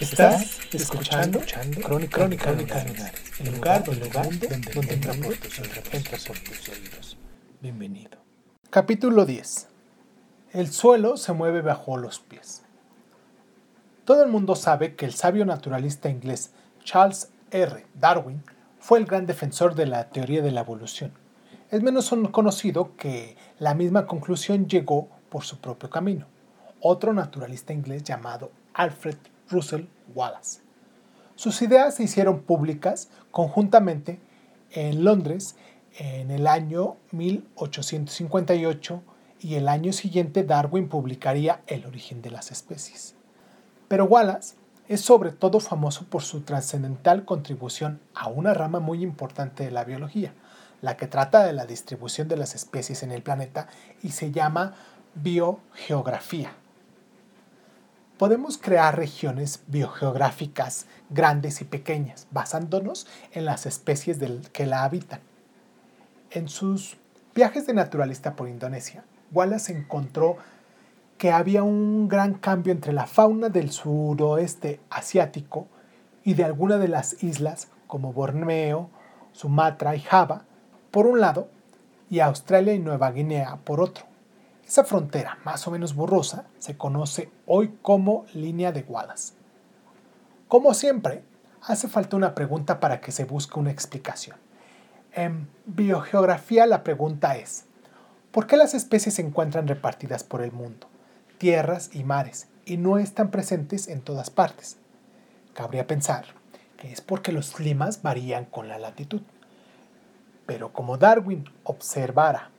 Estás escuchando, Crónica, Crónica, Lunares, el lugar, el lugar donde, donde entra por tus oídos, por tus oídos. Bienvenido. Capítulo 10. El suelo se mueve bajo los pies. Todo el mundo sabe que el sabio naturalista inglés Charles R. Darwin fue el gran defensor de la teoría de la evolución. Es menos conocido que la misma conclusión llegó por su propio camino. Otro naturalista inglés llamado Alfred Russell Wallace. Sus ideas se hicieron públicas conjuntamente en Londres en el año 1858 y el año siguiente Darwin publicaría El origen de las especies. Pero Wallace es sobre todo famoso por su trascendental contribución a una rama muy importante de la biología, la que trata de la distribución de las especies en el planeta y se llama biogeografía podemos crear regiones biogeográficas grandes y pequeñas, basándonos en las especies del, que la habitan. En sus viajes de naturalista por Indonesia, Wallace encontró que había un gran cambio entre la fauna del suroeste asiático y de alguna de las islas como Borneo, Sumatra y Java, por un lado, y Australia y Nueva Guinea por otro. Esa frontera, más o menos borrosa, se conoce hoy como línea de Wallace. Como siempre, hace falta una pregunta para que se busque una explicación. En biogeografía la pregunta es, ¿por qué las especies se encuentran repartidas por el mundo, tierras y mares, y no están presentes en todas partes? Cabría pensar que es porque los climas varían con la latitud. Pero como Darwin observara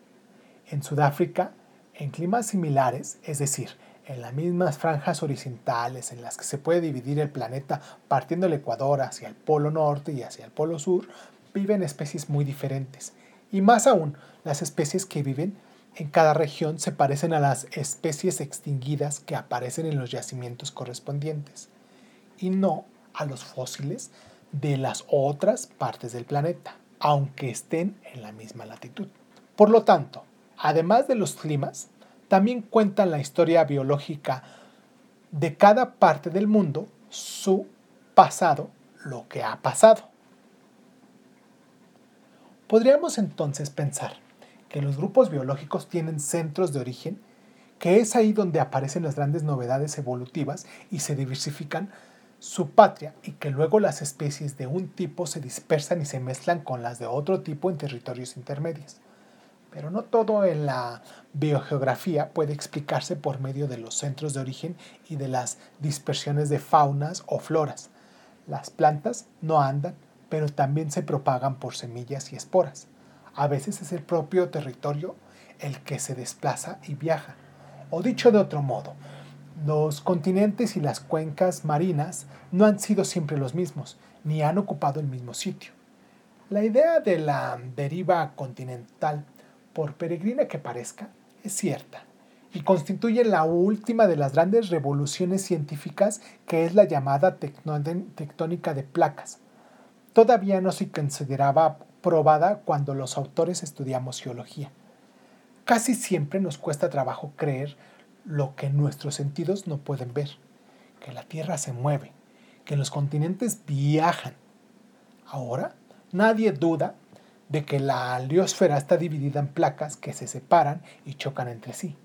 en Sudáfrica, en climas similares, es decir, en las mismas franjas horizontales en las que se puede dividir el planeta partiendo el Ecuador hacia el polo norte y hacia el polo sur, viven especies muy diferentes. Y más aún, las especies que viven en cada región se parecen a las especies extinguidas que aparecen en los yacimientos correspondientes, y no a los fósiles de las otras partes del planeta, aunque estén en la misma latitud. Por lo tanto, además de los climas, también cuentan la historia biológica de cada parte del mundo, su pasado, lo que ha pasado. Podríamos entonces pensar que los grupos biológicos tienen centros de origen, que es ahí donde aparecen las grandes novedades evolutivas y se diversifican su patria y que luego las especies de un tipo se dispersan y se mezclan con las de otro tipo en territorios intermedios. Pero no todo en la biogeografía puede explicarse por medio de los centros de origen y de las dispersiones de faunas o floras. Las plantas no andan, pero también se propagan por semillas y esporas. A veces es el propio territorio el que se desplaza y viaja. O dicho de otro modo, los continentes y las cuencas marinas no han sido siempre los mismos, ni han ocupado el mismo sitio. La idea de la deriva continental por peregrina que parezca, es cierta y constituye la última de las grandes revoluciones científicas que es la llamada tectónica de placas. Todavía no se consideraba probada cuando los autores estudiamos geología. Casi siempre nos cuesta trabajo creer lo que nuestros sentidos no pueden ver, que la Tierra se mueve, que los continentes viajan. Ahora, nadie duda de que la heliosfera está dividida en placas que se separan y chocan entre sí.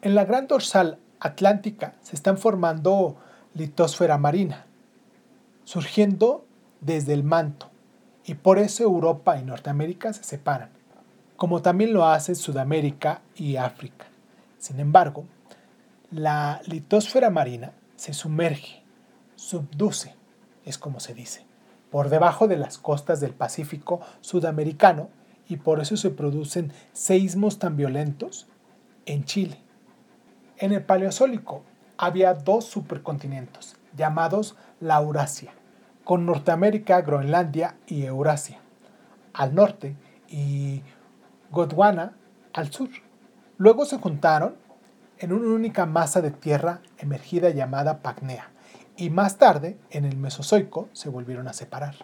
En la gran dorsal atlántica se están formando litosfera marina, surgiendo desde el manto, y por eso Europa y Norteamérica se separan, como también lo hace Sudamérica y África. Sin embargo, la litosfera marina se sumerge, subduce, es como se dice por debajo de las costas del Pacífico sudamericano y por eso se producen seísmos tan violentos en Chile, En el Paleozoico había dos supercontinentes llamados la Eurasia, con Norteamérica, Groenlandia y Eurasia al norte y Gondwana al sur. Luego se juntaron en una única masa de tierra emergida llamada Pacnea y más tarde, en el Mesozoico, se volvieron a separar.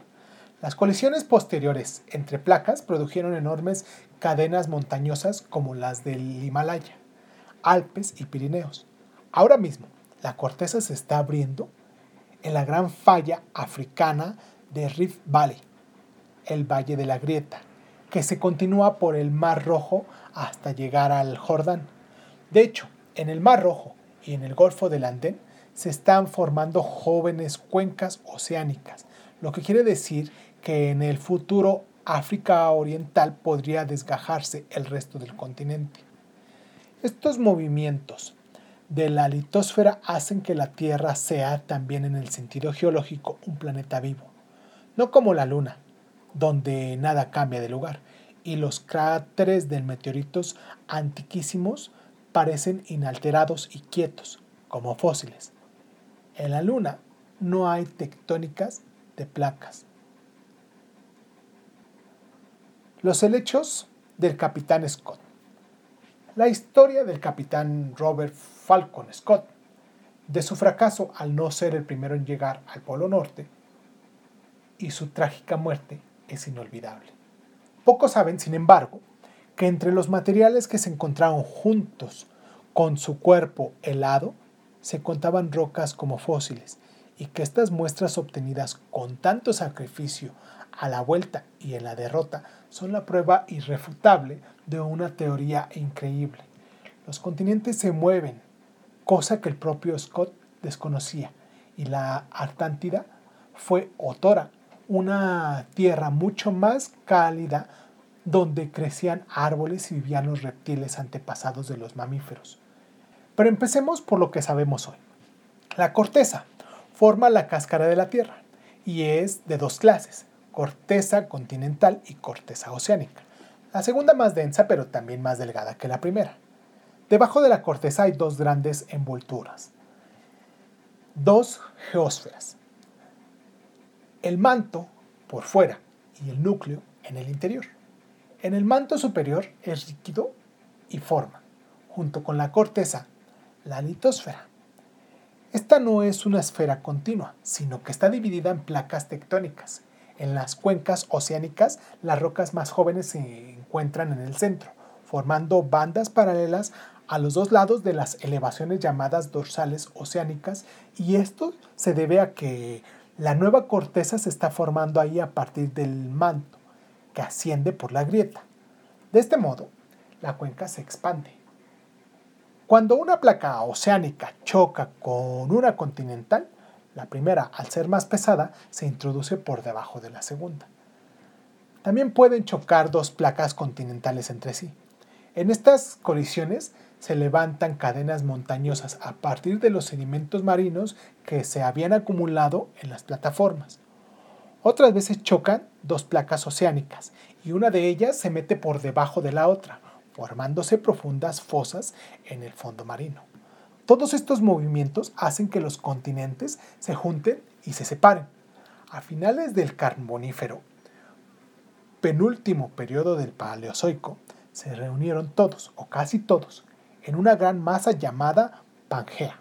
Las colisiones posteriores entre placas produjeron enormes cadenas montañosas como las del Himalaya, Alpes y Pirineos. Ahora mismo, la corteza se está abriendo en la gran falla africana de Rift Valley, el Valle de la Grieta, que se continúa por el Mar Rojo hasta llegar al Jordán. De hecho, en el Mar Rojo y en el Golfo del Andén se están formando jóvenes cuencas oceánicas, lo que quiere decir que en el futuro África Oriental podría desgajarse el resto del continente. Estos movimientos de la litosfera hacen que la Tierra sea también en el sentido geológico un planeta vivo, no como la Luna, donde nada cambia de lugar, y los cráteres de meteoritos antiquísimos parecen inalterados y quietos, como fósiles. En la Luna no hay tectónicas de placas. Los helechos del capitán Scott. La historia del capitán Robert Falcon Scott, de su fracaso al no ser el primero en llegar al Polo Norte y su trágica muerte es inolvidable. Pocos saben, sin embargo, que entre los materiales que se encontraron juntos con su cuerpo helado se contaban rocas como fósiles y que estas muestras obtenidas con tanto sacrificio a la vuelta y en la derrota son la prueba irrefutable de una teoría increíble. Los continentes se mueven, cosa que el propio Scott desconocía, y la Artántida fue otora una tierra mucho más cálida donde crecían árboles y vivían los reptiles antepasados de los mamíferos. Pero empecemos por lo que sabemos hoy. La corteza forma la cáscara de la Tierra y es de dos clases, corteza continental y corteza oceánica. La segunda más densa pero también más delgada que la primera. Debajo de la corteza hay dos grandes envolturas, dos geósferas, el manto por fuera y el núcleo en el interior. En el manto superior es líquido y forma, junto con la corteza, la litosfera. Esta no es una esfera continua, sino que está dividida en placas tectónicas. En las cuencas oceánicas, las rocas más jóvenes se encuentran en el centro, formando bandas paralelas a los dos lados de las elevaciones llamadas dorsales oceánicas, y esto se debe a que la nueva corteza se está formando ahí a partir del manto, que asciende por la grieta. De este modo, la cuenca se expande. Cuando una placa oceánica choca con una continental, la primera, al ser más pesada, se introduce por debajo de la segunda. También pueden chocar dos placas continentales entre sí. En estas colisiones se levantan cadenas montañosas a partir de los sedimentos marinos que se habían acumulado en las plataformas. Otras veces chocan dos placas oceánicas y una de ellas se mete por debajo de la otra, formándose profundas fosas en el fondo marino. Todos estos movimientos hacen que los continentes se junten y se separen. A finales del Carbonífero, penúltimo periodo del Paleozoico, se reunieron todos, o casi todos, en una gran masa llamada Pangea.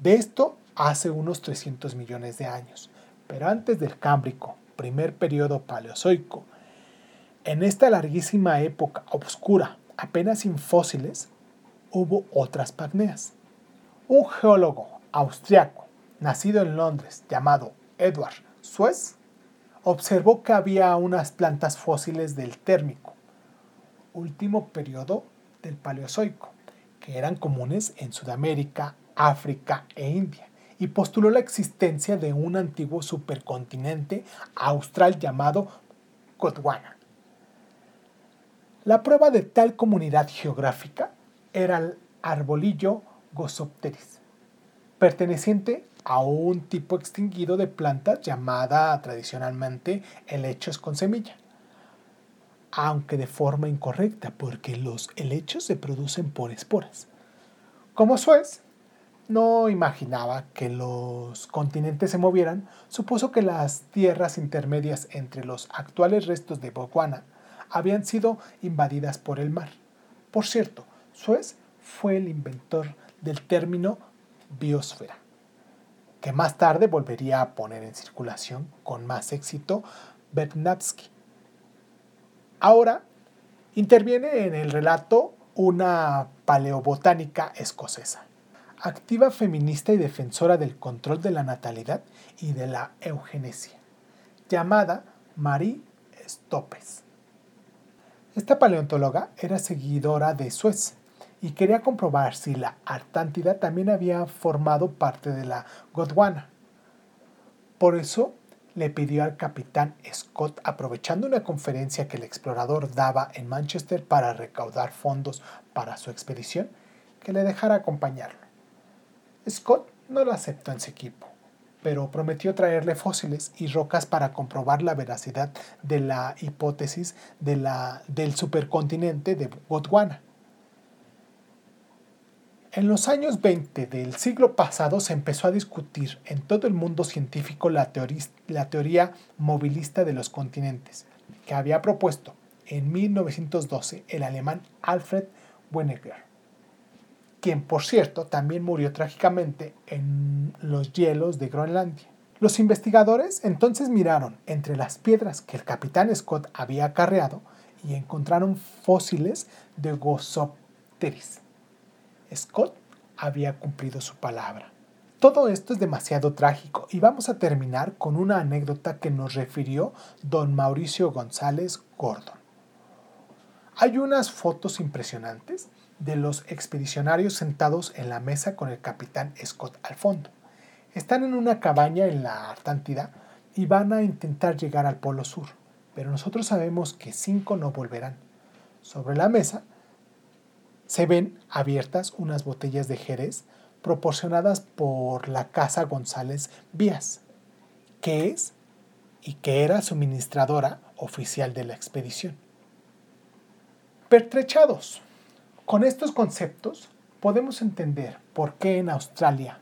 De esto hace unos 300 millones de años, pero antes del Cámbrico, primer periodo paleozoico, en esta larguísima época oscura, apenas sin fósiles, hubo otras Pagneas. Un geólogo austriaco, nacido en Londres, llamado Edward Suez, observó que había unas plantas fósiles del térmico, último periodo del Paleozoico, que eran comunes en Sudamérica, África e India, y postuló la existencia de un antiguo supercontinente austral llamado Gondwana. La prueba de tal comunidad geográfica era el arbolillo Gosopteris, perteneciente a un tipo extinguido de plantas llamada tradicionalmente helechos con semilla aunque de forma incorrecta, porque los helechos se producen por esporas. Como Suez no imaginaba que los continentes se movieran, supuso que las tierras intermedias entre los actuales restos de Botswana habían sido invadidas por el mar. Por cierto, Suez fue el inventor del término biosfera, que más tarde volvería a poner en circulación con más éxito Bernabsky. Ahora interviene en el relato una paleobotánica escocesa, activa feminista y defensora del control de la natalidad y de la eugenesia, llamada Marie Stoppes. Esta paleontóloga era seguidora de Suez y quería comprobar si la Artántida también había formado parte de la Gondwana. Por eso le pidió al capitán Scott, aprovechando una conferencia que el explorador daba en Manchester para recaudar fondos para su expedición, que le dejara acompañarlo. Scott no lo aceptó en su equipo, pero prometió traerle fósiles y rocas para comprobar la veracidad de la hipótesis de la, del supercontinente de Gondwana. En los años 20 del siglo pasado se empezó a discutir en todo el mundo científico la, teoría movilista de los continentes, que había propuesto en 1912 el alemán Alfred Wegener, quien por cierto también murió trágicamente en los hielos de Groenlandia. Los investigadores entonces miraron entre las piedras que el capitán Scott había acarreado y encontraron fósiles de Gosopteris Scott había cumplido su palabra. Todo esto es demasiado trágico y vamos a terminar con una anécdota que nos refirió don Mauricio González Gordon. Hay unas fotos impresionantes de los expedicionarios sentados en la mesa con el capitán Scott al fondo. Están en una cabaña en la Artántida y van a intentar llegar al Polo Sur, pero nosotros sabemos que cinco no volverán. Sobre la mesa se ven abiertas unas botellas de Jerez proporcionadas por la Casa González Vías, que es y que era suministradora oficial de la expedición. Pertrechados. Con estos conceptos podemos entender por qué en Australia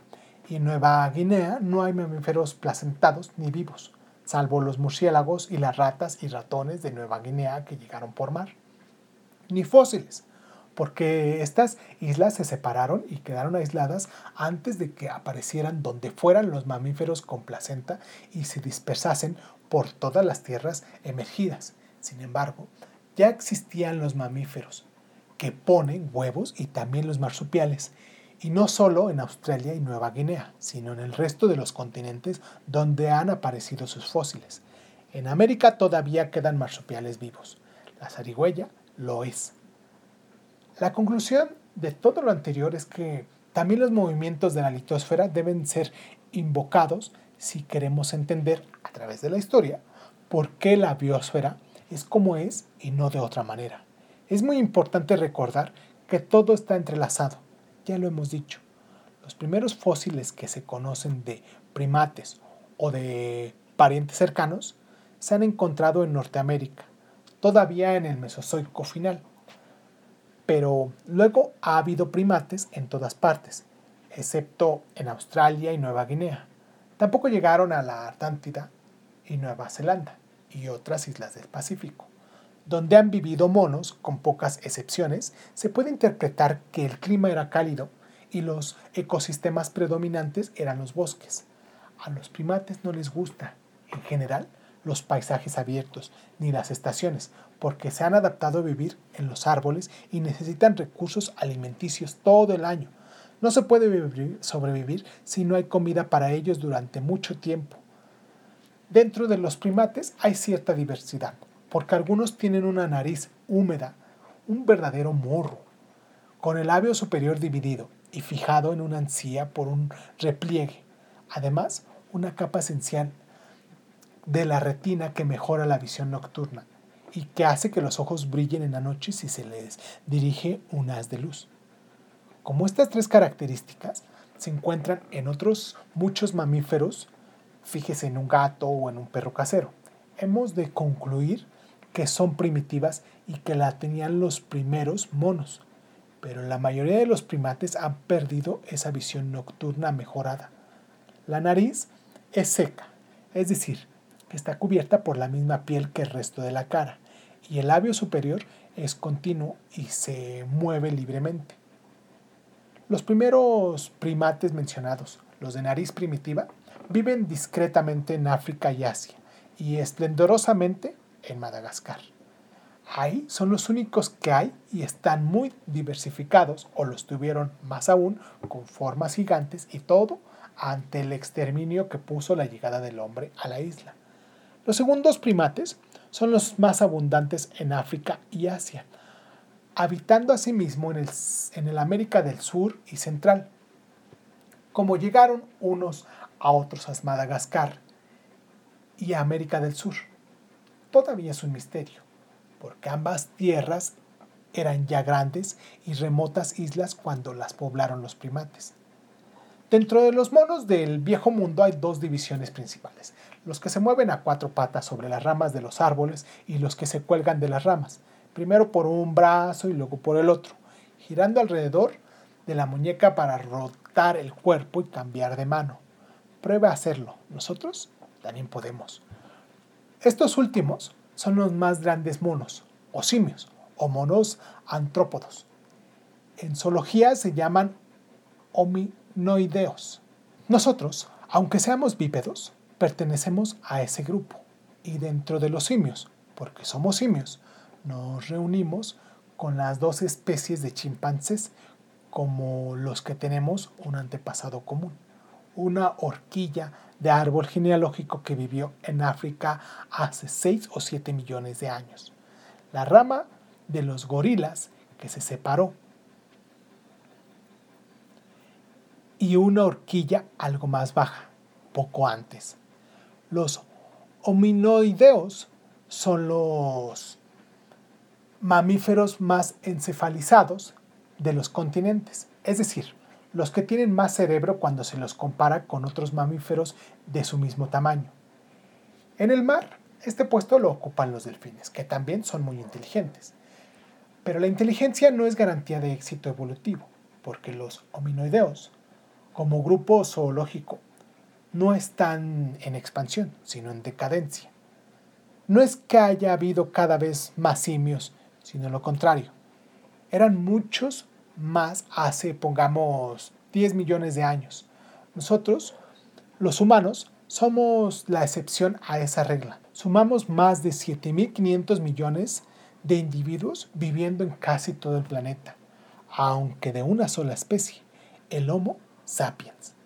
y Nueva Guinea no hay mamíferos placentados ni vivos, salvo los murciélagos y las ratas y ratones de Nueva Guinea que llegaron por mar, ni fósiles, porque estas islas se separaron y quedaron aisladas antes de que aparecieran donde fueran los mamíferos con placenta y se dispersasen por todas las tierras emergidas. Sin embargo, ya existían los mamíferos que ponen huevos y también los marsupiales, y no solo en Australia y Nueva Guinea, sino en el resto de los continentes donde han aparecido sus fósiles. En América todavía quedan marsupiales vivos. La zarigüeya lo es. La conclusión de todo lo anterior es que también los movimientos de la litosfera deben ser invocados si queremos entender a través de la historia por qué la biosfera es como es y no de otra manera. Es muy importante recordar que todo está entrelazado, ya lo hemos dicho. Los primeros fósiles que se conocen de primates o de parientes cercanos se han encontrado en Norteamérica, todavía en el Mesozoico final pero luego ha habido primates en todas partes, excepto en Australia y Nueva Guinea. Tampoco llegaron a la Artántida y Nueva Zelanda y otras islas del Pacífico. Donde han vivido monos, con pocas excepciones, se puede interpretar que el clima era cálido y los ecosistemas predominantes eran los bosques. A los primates no les gusta, en general, los paisajes abiertos ni las estaciones, porque se han adaptado a vivir en los árboles y necesitan recursos alimenticios todo el año. No se puede sobrevivir si no hay comida para ellos durante mucho tiempo. Dentro de los primates hay cierta diversidad, porque algunos tienen una nariz húmeda, un verdadero morro, con el labio superior dividido y fijado en una encía por un repliegue. Además, una capa esencial de la retina que mejora la visión nocturna y que hace que los ojos brillen en la noche si se les dirige un haz de luz. Como estas tres características se encuentran en otros muchos mamíferos, fíjese en un gato o en un perro casero, hemos de concluir que son primitivas y que la tenían los primeros monos. pero la mayoría de los primates han perdido esa visión nocturna mejorada. La nariz es seca, es decir, está cubierta por la misma piel que el resto de la cara, y el labio superior es continuo y se mueve libremente. Los primeros primates mencionados, los de nariz primitiva, viven discretamente en África y Asia y esplendorosamente en Madagascar. Ahí son los únicos que hay y están muy diversificados, o los tuvieron más aún, con formas gigantes y todo ante el exterminio que puso la llegada del hombre a la isla. Los segundos primates son los más abundantes en África y Asia, habitando asimismo en el, en el América del Sur y Central. Como llegaron unos a otros a Madagascar y a América del Sur, todavía es un misterio, porque ambas tierras eran ya grandes y remotas islas cuando las poblaron los primates. Dentro de los monos del viejo mundo hay dos divisiones principales, los que se mueven a cuatro patas sobre las ramas de los árboles y los que se cuelgan de las ramas, primero por un brazo y luego por el otro, girando alrededor de la muñeca para rotar el cuerpo y cambiar de mano. Prueba a hacerlo, nosotros también podemos. Estos últimos son los más grandes monos, o simios, o monos antrópodos. En zoología se llaman hominoideos. Nosotros, aunque seamos bípedos, pertenecemos a ese grupo. Y dentro de los simios, porque somos simios, nos reunimos con las dos especies de chimpancés como los que tenemos un antepasado común. Una horquilla de árbol genealógico que vivió en África hace 6 o 7 millones de años. La rama de los gorilas que se separó. Y una horquilla algo más baja, poco antes. Los hominoideos son los mamíferos más encefalizados de los continentes, es decir, los que tienen más cerebro cuando se los compara con otros mamíferos de su mismo tamaño. En el mar, este puesto lo ocupan los delfines, que también son muy inteligentes. Pero la inteligencia no es garantía de éxito evolutivo, porque los hominoideos, como grupo zoológico, no están en expansión, sino en decadencia. No es que haya habido cada vez más simios, sino lo contrario. Eran muchos más hace, pongamos, 10 millones de años. Nosotros, los humanos, somos la excepción a esa regla. Sumamos más de 7.500 millones de individuos viviendo en casi todo el planeta, aunque de una sola especie, el Homo sapiens.